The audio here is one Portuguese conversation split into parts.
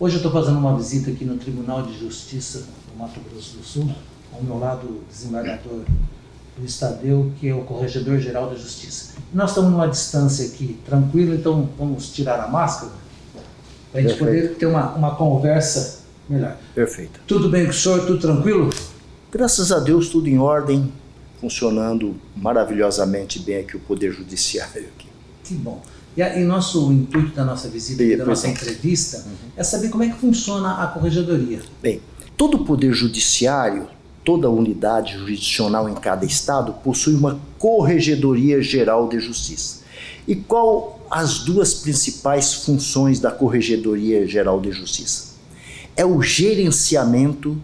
Hoje eu estou fazendo uma visita aqui no Tribunal de Justiça do Mato Grosso do Sul, ao meu lado o desembargador Luiz Tadeu, que é o Corregedor-Geral da Justiça. Nós estamos numa distância aqui tranquila, então vamos tirar a máscara para a gente poder ter uma, uma conversa melhor. Perfeito. Tudo bem com o senhor? Tudo tranquilo? Graças a Deus, tudo em ordem, funcionando maravilhosamente bem aqui o Poder Judiciário. Aqui. Que bom. E, a, e nosso intuito da nossa visita, da nossa não. entrevista, é saber como é que funciona a corregedoria. Bem, todo o Poder Judiciário, toda unidade jurisdicional em cada estado possui uma Corregedoria Geral de Justiça. E qual as duas principais funções da Corregedoria Geral de Justiça? É o gerenciamento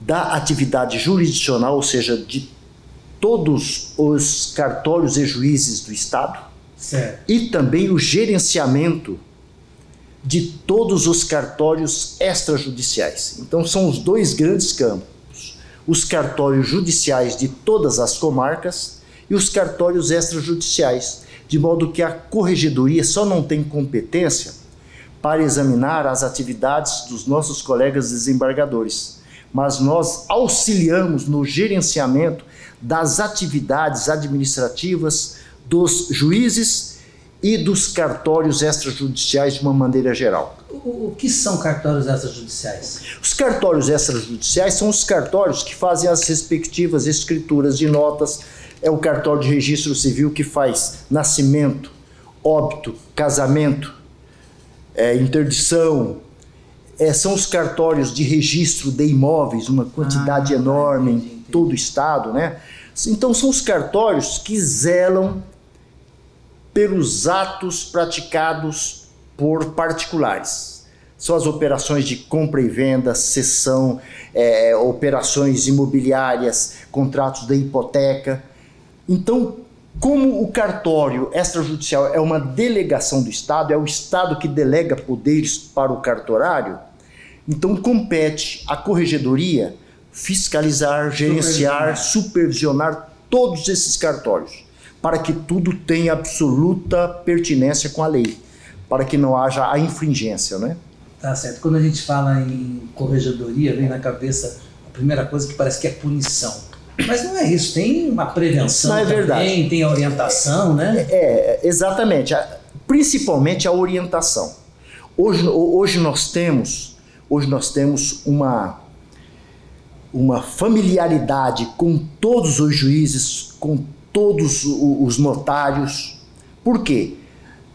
da atividade jurisdicional, ou seja, de todos os cartórios e juízes do estado, Certo. e também o gerenciamento de todos os cartórios extrajudiciais. Então são os dois grandes campos: os cartórios judiciais de todas as comarcas e os cartórios extrajudiciais, de modo que a corregedoria só não tem competência para examinar as atividades dos nossos colegas desembargadores, mas nós auxiliamos no gerenciamento das atividades administrativas dos juízes e dos cartórios extrajudiciais de uma maneira geral. O, o que são cartórios extrajudiciais? Os cartórios extrajudiciais são os cartórios que fazem as respectivas escrituras de notas. É o cartório de registro civil que faz nascimento, óbito, casamento, é, interdição. É, são os cartórios de registro de imóveis, uma quantidade Ah, enorme entendi, em entendi. todo o estado, né? Então são os cartórios que zelam pelos atos praticados por particulares. São as operações de compra e venda, cessão, é, operações imobiliárias, contratos de hipoteca. Então, como o cartório extrajudicial é uma delegação do Estado, é o Estado que delega poderes para o cartorário, então compete à corregedoria fiscalizar, gerenciar, supervisionar todos esses cartórios, para que tudo tenha absoluta pertinência com a lei, para que não haja a infringência, né? Tá certo. Quando a gente fala em corregedoria, vem na cabeça a primeira coisa que parece que é punição. Mas não é isso, tem uma prevenção Não, é também, verdade. tem a orientação, né? É, exatamente, a- principalmente a orientação. Hoje, hoje nós temos, hoje nós temos uma uma familiaridade com todos os juízes, com todos os notários. Por quê?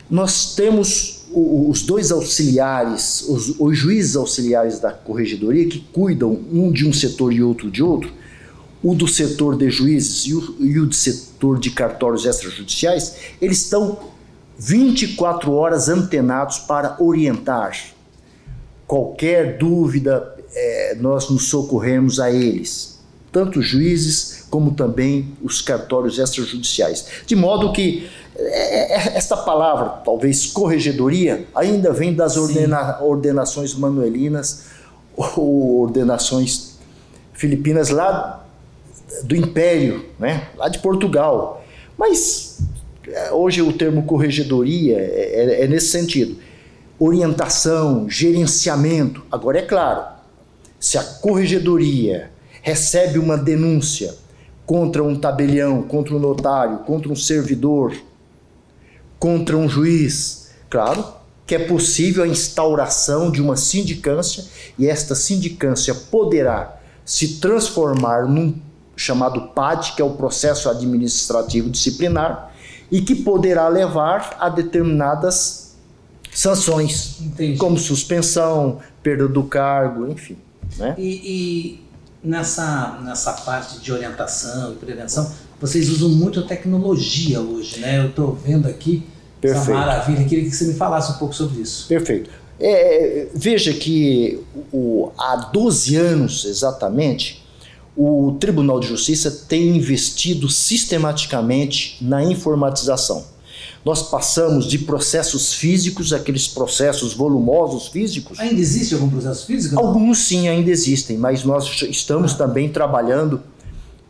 Nós temos os dois auxiliares, os, os juízes auxiliares da corregedoria que cuidam um de um setor e outro de outro, o do setor de juízes e o, e o do setor de cartórios extrajudiciais, eles estão 24 horas antenados para orientar. Qualquer dúvida, eh, nós nos socorremos a eles, tanto juízes como também os cartórios extrajudiciais. De modo que eh, eh, esta palavra, talvez corregedoria, ainda vem das ordena- ordenações manuelinas ou ordenações filipinas lá do Império, né? lá de Portugal. Mas hoje o termo corregedoria é, é- é nesse sentido. Orientação, gerenciamento. Agora é claro, se a corregedoria recebe uma denúncia contra um tabelião, contra um notário, contra um servidor, contra um juiz, claro que é possível a instauração de uma sindicância e esta sindicância poderá se transformar num chamado PAD, que é o processo administrativo disciplinar, e que poderá levar a determinadas sanções, Entendi. como suspensão, perda do cargo, enfim. Né? E, e nessa, nessa parte de orientação e prevenção, vocês usam muito a tecnologia hoje, né? Eu estou vendo aqui essa Perfeito. maravilha. Queria que você me falasse um pouco sobre isso. Perfeito. É, veja que o, há 12 anos exatamente, o Tribunal de Justiça tem investido sistematicamente na informatização. Nós passamos de processos físicos, aqueles processos volumosos físicos, Ainda existe algum processo físico? Alguns sim ainda existem, mas nós estamos também trabalhando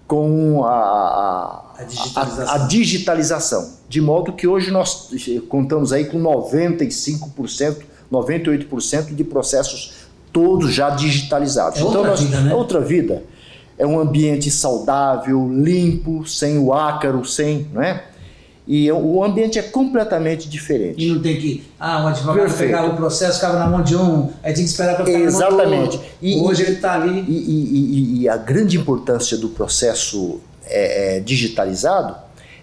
com a, a, A digitalização. a- a digitalização. De modo que hoje nós contamos aí com 95% 98% de processos todos já digitalizados. É então, outra nós, vida, né? É outra vida. É um ambiente saudável, limpo, sem o ácaro, sem, não é? E o ambiente é completamente diferente. E não tem que, ah, um advogado Perfeito. pegava o processo, ficava na mão de um, aí tinha que esperar para ficar na mão do Exatamente. outro. Hoje e- ele está ali. E, e- e- a grande importância do processo é, é, digitalizado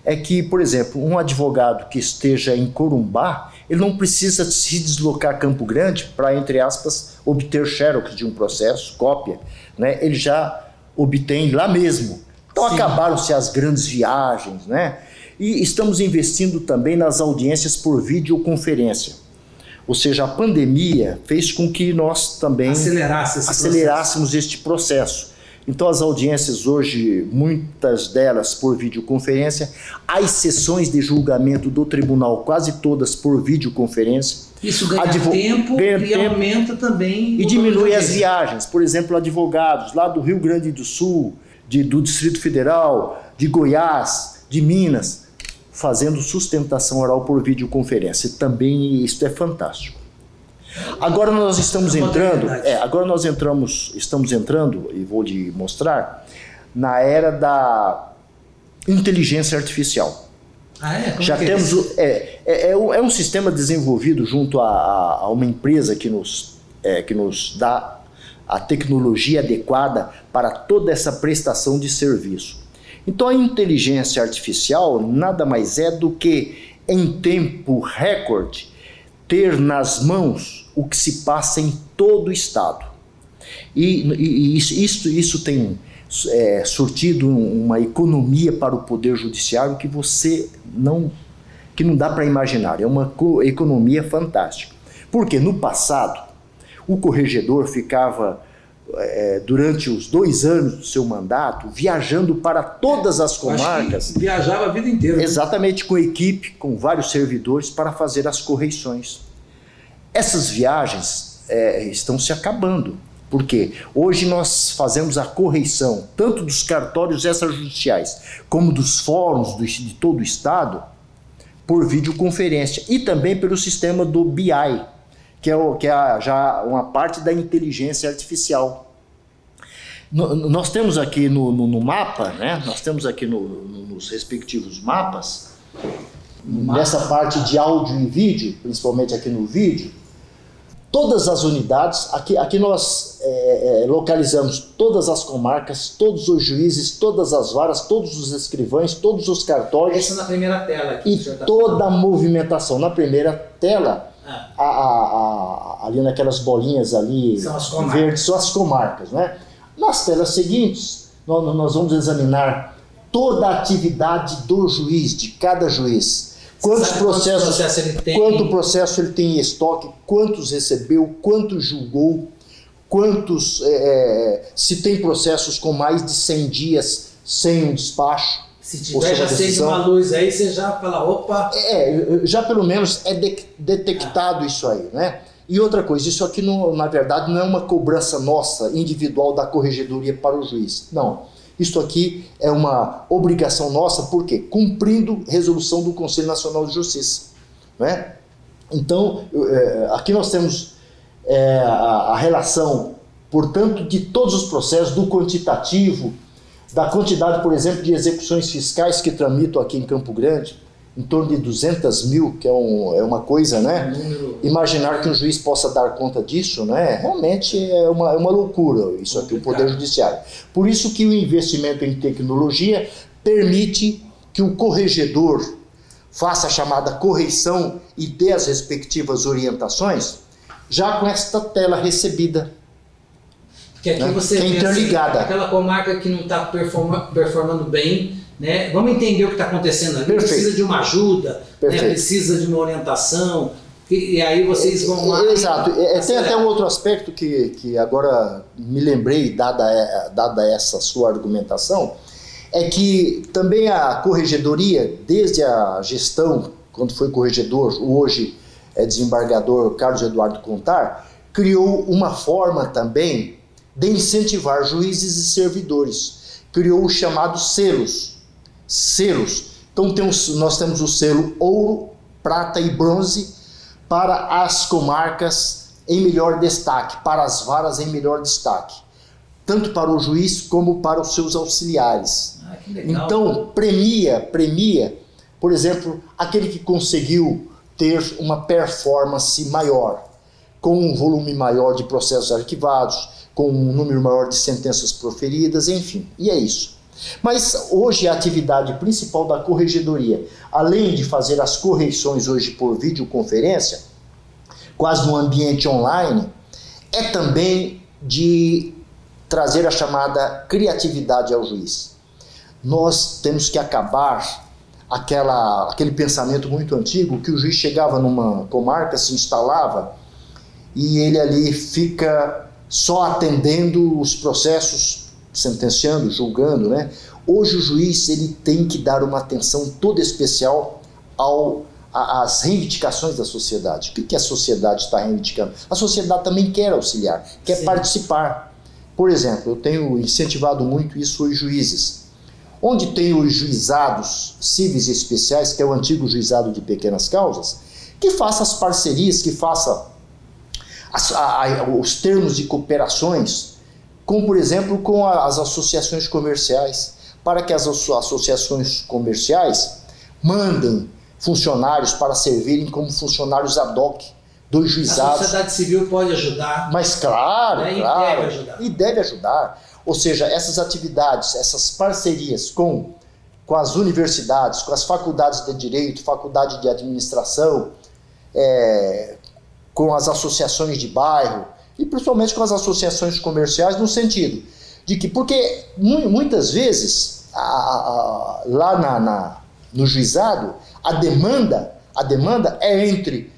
é que, por exemplo, um advogado que esteja em Corumbá, ele não precisa se deslocar a Campo Grande para, entre aspas, obter xerox de um processo, cópia. Né? Ele já obtém lá mesmo. Então acabaram-se as grandes viagens, né? E estamos investindo também nas audiências por videoconferência. Ou seja, a pandemia fez com que nós também Acelerasse esse acelerássemos este processo. Então, as audiências hoje, muitas delas por videoconferência, as sessões de julgamento do tribunal, quase todas por videoconferência, Isso ganha Advo- tempo ganha e tempo aumenta também e o diminui as viagens. Por exemplo, advogados lá do Rio Grande do Sul, de- do Distrito Federal, de Goiás, de Minas, fazendo sustentação oral por videoconferência. Também isso é fantástico. Agora nós estamos É entrando, é, agora nós entramos, estamos entrando e vou lhe mostrar na era da inteligência artificial. Ah, é? Como Já é temos o- é, é, é um é um sistema desenvolvido junto a, a- a uma empresa que nos, é, que nos dá a tecnologia adequada para toda essa prestação de serviço. Então a inteligência artificial nada mais é do que em tempo recorde ter nas mãos o que se passa em todo o estado. E, e- isso, isso, isso tem é, surtido uma economia para o poder judiciário que você não que não dá para imaginar. É uma co- economia fantástica. Porque no passado o corregedor ficava é, durante os dois anos do seu mandato viajando para todas as comarcas. viajava a vida inteira. né? Exatamente com equipe, com vários servidores para fazer as correições. Essas viagens é, estão se acabando, porque hoje nós fazemos a correição tanto dos cartórios extrajudiciais como dos fóruns do- de todo o Estado por videoconferência e também pelo sistema do BI, que é, o, que é a- já uma parte da inteligência artificial. No- no- nós temos aqui no, no- mapa, né? nós temos aqui no- no- nos respectivos mapas, nessa parte de áudio e vídeo, principalmente aqui no vídeo, todas as unidades, aqui, aqui nós é, é, localizamos todas as comarcas, todos os juízes, todas as varas, todos os escrivães, todos os cartórios Essa na primeira tela aqui. e tá toda a movimentação. Na primeira tela, a- a- a- ali naquelas bolinhas ali São as comarcas. verdes, são as comarcas, né? Nas telas seguintes, nós, nós vamos examinar toda a atividade do juiz, de cada juiz. Quantos processos ele tem? quanto processo ele tem em estoque, quantos recebeu, quantos julgou, quantos, é, é, se tem processos com mais de 100 dias sem um despacho. Se tiver, já acende uma luz aí, você já fala, opa, É, já pelo menos é de- detectado isso aí, né? E outra coisa, isso aqui não, na verdade não é uma cobrança nossa, individual da corregedoria para o juiz. Não. Isso aqui é uma obrigação nossa, por quê? Cumprindo resolução do Conselho Nacional de Justiça. Né? Então, é, aqui nós temos é, a relação, portanto, de todos os processos, do quantitativo, da quantidade, por exemplo, de execuções fiscais que tramitam aqui em Campo Grande, em torno de 200 mil, que é, um, é uma coisa, né? número. Imaginar que um juiz possa dar conta disso, né? Realmente é uma, é uma loucura isso aqui, o. Poder Judiciário. Por isso que o investimento em tecnologia permite que o corregedor faça a chamada correição e dê as respectivas orientações, já com esta tela recebida. Que aqui né? você Que é vê, interligada. assim, aquela comarca que não está performando bem, né? Vamos entender o que está acontecendo ali. Perfeito. Precisa de uma ajuda, né? Precisa de uma orientação. E, e aí vocês vão lá. Exato. É, tem até um outro aspecto que, que agora me lembrei, dada, é, dada essa sua argumentação, é que também a corregedoria, desde a gestão, quando foi corregedor, hoje é desembargador Carlos Eduardo Contar, criou uma forma também de incentivar juízes e servidores. Criou os chamados selos. Selos. Então temos, nós temos o selo ouro, prata e bronze para as comarcas em melhor destaque, para as varas em melhor destaque, tanto para o juiz como para os seus auxiliares. Ah. Então, premia, premia, por exemplo, aquele que conseguiu ter uma performance maior, com um volume maior de processos arquivados, com um número maior de sentenças proferidas, enfim, e é isso. Mas hoje a atividade principal da corregedoria, além de fazer as correções hoje por videoconferência, quase no ambiente online, é também de trazer a chamada criatividade ao juiz. Nós temos que acabar aquela, aquele pensamento muito antigo que o juiz chegava numa comarca, se instalava e ele ali fica só atendendo os processos, sentenciando, julgando, né? Hoje o juiz ele tem que dar uma atenção toda especial ao às reivindicações da sociedade. O que, que a sociedade está reivindicando? A sociedade também quer auxiliar, quer Sim. participar. Por exemplo, eu tenho incentivado muito isso os juízes. Onde tem os juizados cíveis especiais, que é o antigo juizado de pequenas causas, que faça as parcerias, que faça as, a, a, os termos de cooperações, como por exemplo com a, as associações comerciais, para que as associações comerciais mandem funcionários para servirem como funcionários ad hoc dos juizados. A sociedade civil pode ajudar. Mas claro, né? claro. E deve ajudar. E deve ajudar. Ou seja, essas atividades, essas parcerias com, com as universidades, com as faculdades de direito, faculdade de administração, é, com as associações de bairro e principalmente com as associações comerciais, no sentido de que, porque muitas vezes a, a, lá na, na, no juizado a demanda, a demanda é entre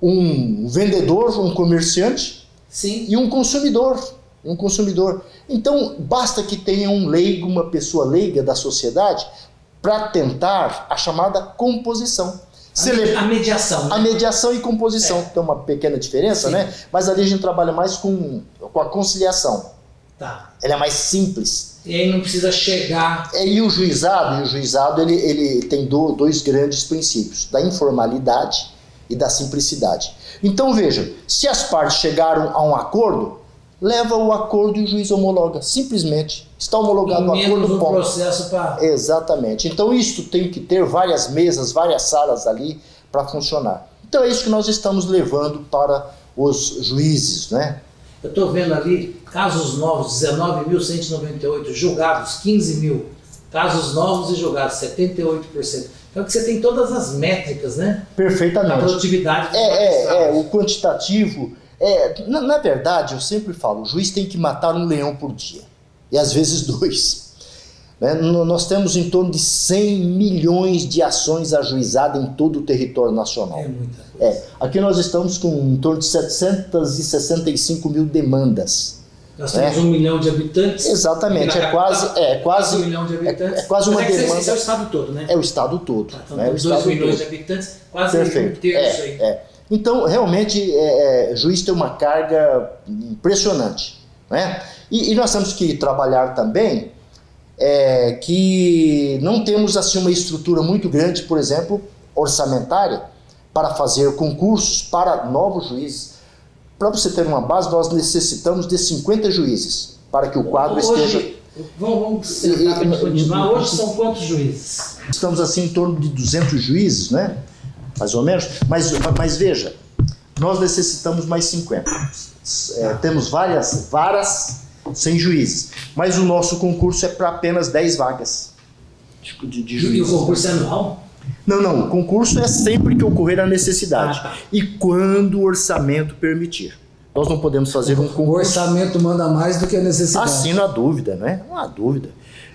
um vendedor, um comerciante Sim. e um consumidor, um consumidor. Então basta que tenha um leigo, uma pessoa leiga da sociedade para tentar a chamada composição. A, a mediação. Né? A mediação e composição, é. tem uma pequena diferença, Sim. né? Mas ali a gente trabalha mais com, com a conciliação. Tá. Ela é mais simples. E aí não precisa chegar. É, e o juizado, e o juizado ele, ele tem do, dois grandes princípios, da informalidade e da simplicidade. Então veja, se as partes chegaram a um acordo, leva o acordo e o juiz homologa. Simplesmente. Está homologado o acordo. Um ponto. processo para. Exatamente. Então, isto tem que ter várias mesas, várias salas ali para funcionar. Então, é isso que nós estamos levando para os juízes, né? Eu estou vendo ali casos novos, 19.198, julgados 15 mil. Casos novos e julgados, 78%. Então que você tem todas as métricas, né? Perfeitamente. A produtividade. É, é, é, o quantitativo é, na, na, verdade, eu sempre falo, o juiz tem que matar um leão por dia, e às vezes dois. Né? Nós temos em torno de 100 milhões de ações ajuizadas em todo o território nacional. É muita coisa. É, aqui nós estamos com em torno de 765 mil demandas. Nós temos né? um milhão de habitantes. Exatamente, é quase, é quase um milhão de habitantes. É, é quase uma é demanda. Esse é o estado todo, né? É o estado todo. Tá, então, né? dois milhões todo. de habitantes, quase Perfeito. um terço é, aí. É. Então, realmente, é, é, juiz tem uma carga impressionante. Né? E, e nós temos que trabalhar também é, que não temos assim uma estrutura muito grande, por exemplo, orçamentária, para fazer concursos para novos juízes. Para você ter uma base, nós necessitamos de 50 juízes para que o quadro Hoje, esteja. Vamos, para continuar. Hoje são quantos juízes? Estamos assim em torno de 200 juízes, né? Mais ou menos. Mas, mas veja, nós necessitamos mais 50. É, temos várias varas sem juízes, mas o nosso concurso é para apenas 10 vagas de, de, de juízes. E o concurso é anual? Não, não. O concurso é sempre que ocorrer a necessidade ah, tá. e quando o orçamento permitir. Nós não podemos fazer um concurso. O orçamento manda mais do que a necessidade. Assim, não há dúvida, né? Não há dúvida.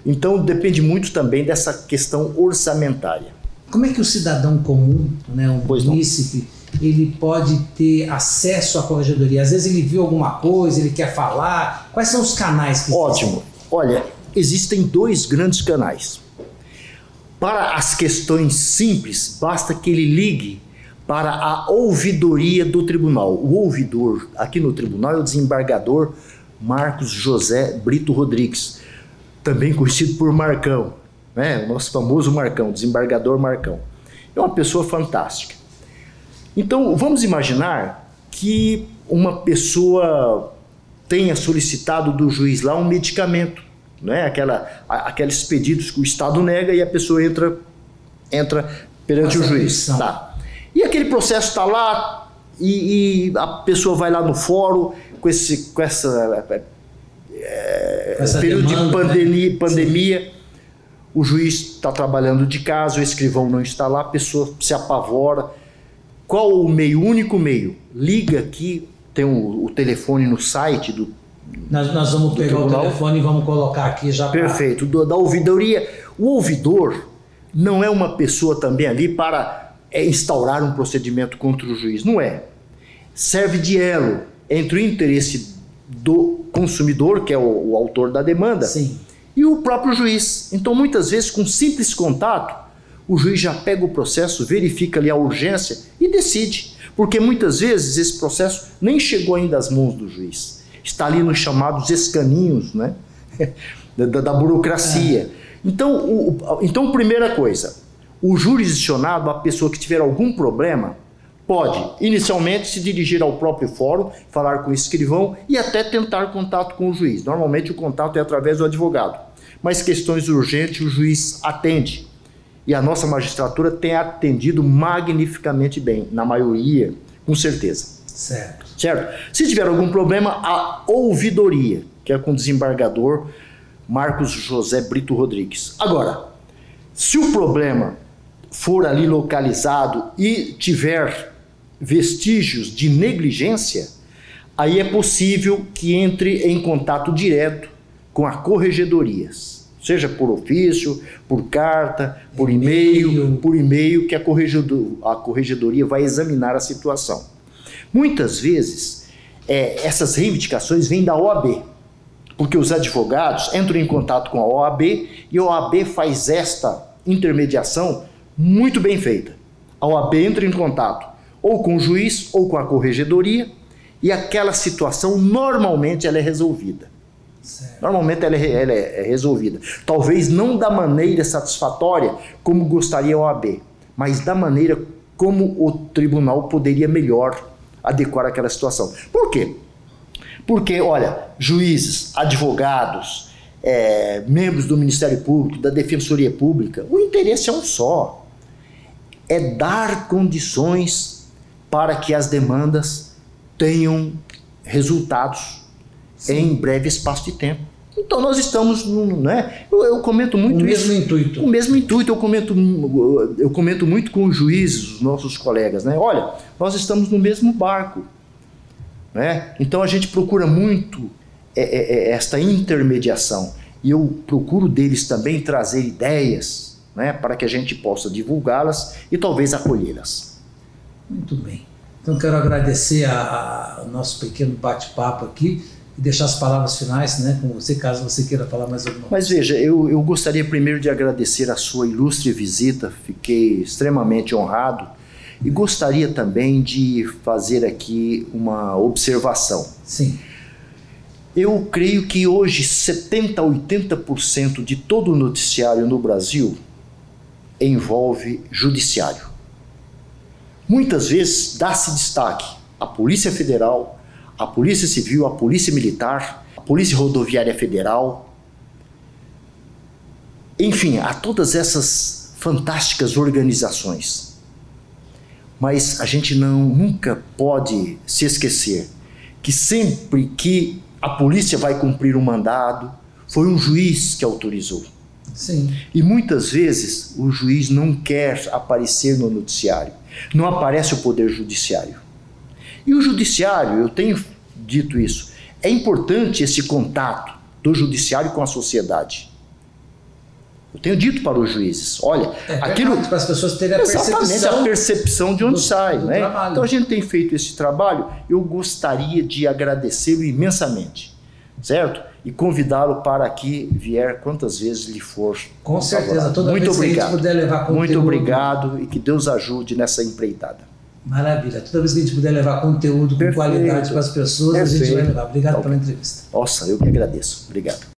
Então depende muito também dessa questão orçamentária. Como é que o cidadão comum, né, um pois munícipe, não. ele pode ter acesso à corregedoria? Às vezes ele viu alguma coisa, ele quer falar. Quais são os canais que Ótimo. Olha, existem dois grandes canais. Para as questões simples, basta que ele ligue para a ouvidoria do tribunal. O ouvidor aqui no tribunal é o desembargador Marcos José Brito Rodrigues, também conhecido por Marcão né? o nosso famoso Marcão, desembargador Marcão. É uma pessoa fantástica. Então, vamos imaginar que uma pessoa tenha solicitado do juiz lá um medicamento, né? Aquela, aqueles pedidos que o Estado nega e a pessoa entra, entra perante Essa o juiz. Tá. E aquele processo está lá e, e, a pessoa vai lá no fórum com, esse, com essa, é, essa período demanda, de pandemia, né? pandemia o juiz está trabalhando de casa, o escrivão não está lá, a pessoa se apavora. Qual o meio? O único meio? Liga aqui, tem o, o telefone no site do. Nós, nós vamos pegar tribunal. o telefone e vamos colocar aqui já. Perfeito. Pra... Da ouvidoria. O ouvidor não é uma pessoa também ali para é, instaurar um procedimento contra o juiz. Não é. Serve de elo entre o interesse do consumidor, que é o, o autor da demanda, Sim e o próprio juiz. Então, muitas vezes, com simples contato, o juiz já pega o processo, verifica ali a urgência e decide. Porque muitas vezes esse processo nem chegou ainda às mãos do juiz. Está ali nos chamados escaninhos né? da, da, burocracia. É. Então, o, então, primeira coisa, o jurisdicionado, a pessoa que tiver algum problema, pode inicialmente se dirigir ao próprio fórum, falar com o escrivão e até tentar contato com o juiz. Normalmente o contato é através do advogado mas questões urgentes o juiz atende. E a nossa magistratura tem atendido magnificamente bem, na maioria, com certeza. Certo. Certo? Se tiver algum problema, a ouvidoria, que é com o desembargador Marcos José Brito Rodrigues. Agora, se o problema for ali localizado e tiver vestígios de negligência, aí é possível que entre em contato direto com a corregedorias, seja por ofício, por carta, por e-mail, por e-mail que a, corregedor, a corregedoria vai examinar a situação. Muitas vezes é, essas reivindicações vêm da OAB, porque os advogados entram em contato com a OAB e a OAB faz esta intermediação muito bem feita. A OAB entra em contato ou com o juiz ou com a corregedoria e aquela situação normalmente ela é resolvida. Certo. Normalmente ela é, ela é, resolvida. Talvez não da maneira satisfatória como gostaria a OAB, mas da maneira como o tribunal poderia melhor adequar aquela situação. Por quê? Porque, olha, juízes, advogados, é, membros do Ministério Público, da Defensoria Pública, o interesse é um só: é dar condições para que as demandas tenham resultados Sim. em breve espaço de tempo. Então nós estamos, né? Eu, eu comento muito o isso. mesmo intuito. O mesmo intuito. Eu comento, eu comento muito com os juízes, os nossos colegas, né? Olha, nós estamos no mesmo barco, né? Então a gente procura muito é, é, é, esta intermediação e eu procuro deles também trazer ideias, né? Para que a gente possa divulgá-las e talvez acolhê-las. Muito bem. Então quero agradecer ao nosso pequeno bate-papo aqui e deixar as palavras finais né, com você, caso você queira falar mais alguma coisa. Mas veja, eu, eu gostaria primeiro de agradecer a sua ilustre visita, fiquei extremamente honrado e gostaria também de fazer aqui uma observação. Sim. Eu creio que hoje 70 a 80% de todo o noticiário no Brasil envolve judiciário. Muitas vezes dá-se destaque à Polícia Federal, a Polícia Civil, a Polícia Militar, a Polícia Rodoviária Federal, enfim, a todas essas fantásticas organizações. Mas a gente não nunca pode se esquecer que sempre que a polícia vai cumprir um mandado, foi um juiz que autorizou. Sim. E muitas vezes o juiz não quer aparecer no noticiário, não aparece o poder judiciário. E o judiciário, eu tenho dito isso, é importante esse contato do judiciário com a sociedade. Eu tenho dito para os juízes, olha, é, aquilo para as pessoas terem a percepção, a percepção de onde do, sai, do né? Trabalho. Então a gente tem feito esse trabalho. Eu gostaria de agradecê-lo imensamente, certo? E convidá-lo para que vier quantas vezes lhe for. Com certeza, toda Muito vez obrigado. que a gente puder levar conteúdo. Muito obrigado e que Deus ajude nessa empreitada. Maravilha. Toda vez que a gente puder levar conteúdo com Perfeito. qualidade para as pessoas, Perfeito. a gente vai levar. Obrigado tá pela entrevista. Nossa, eu que agradeço. Obrigado.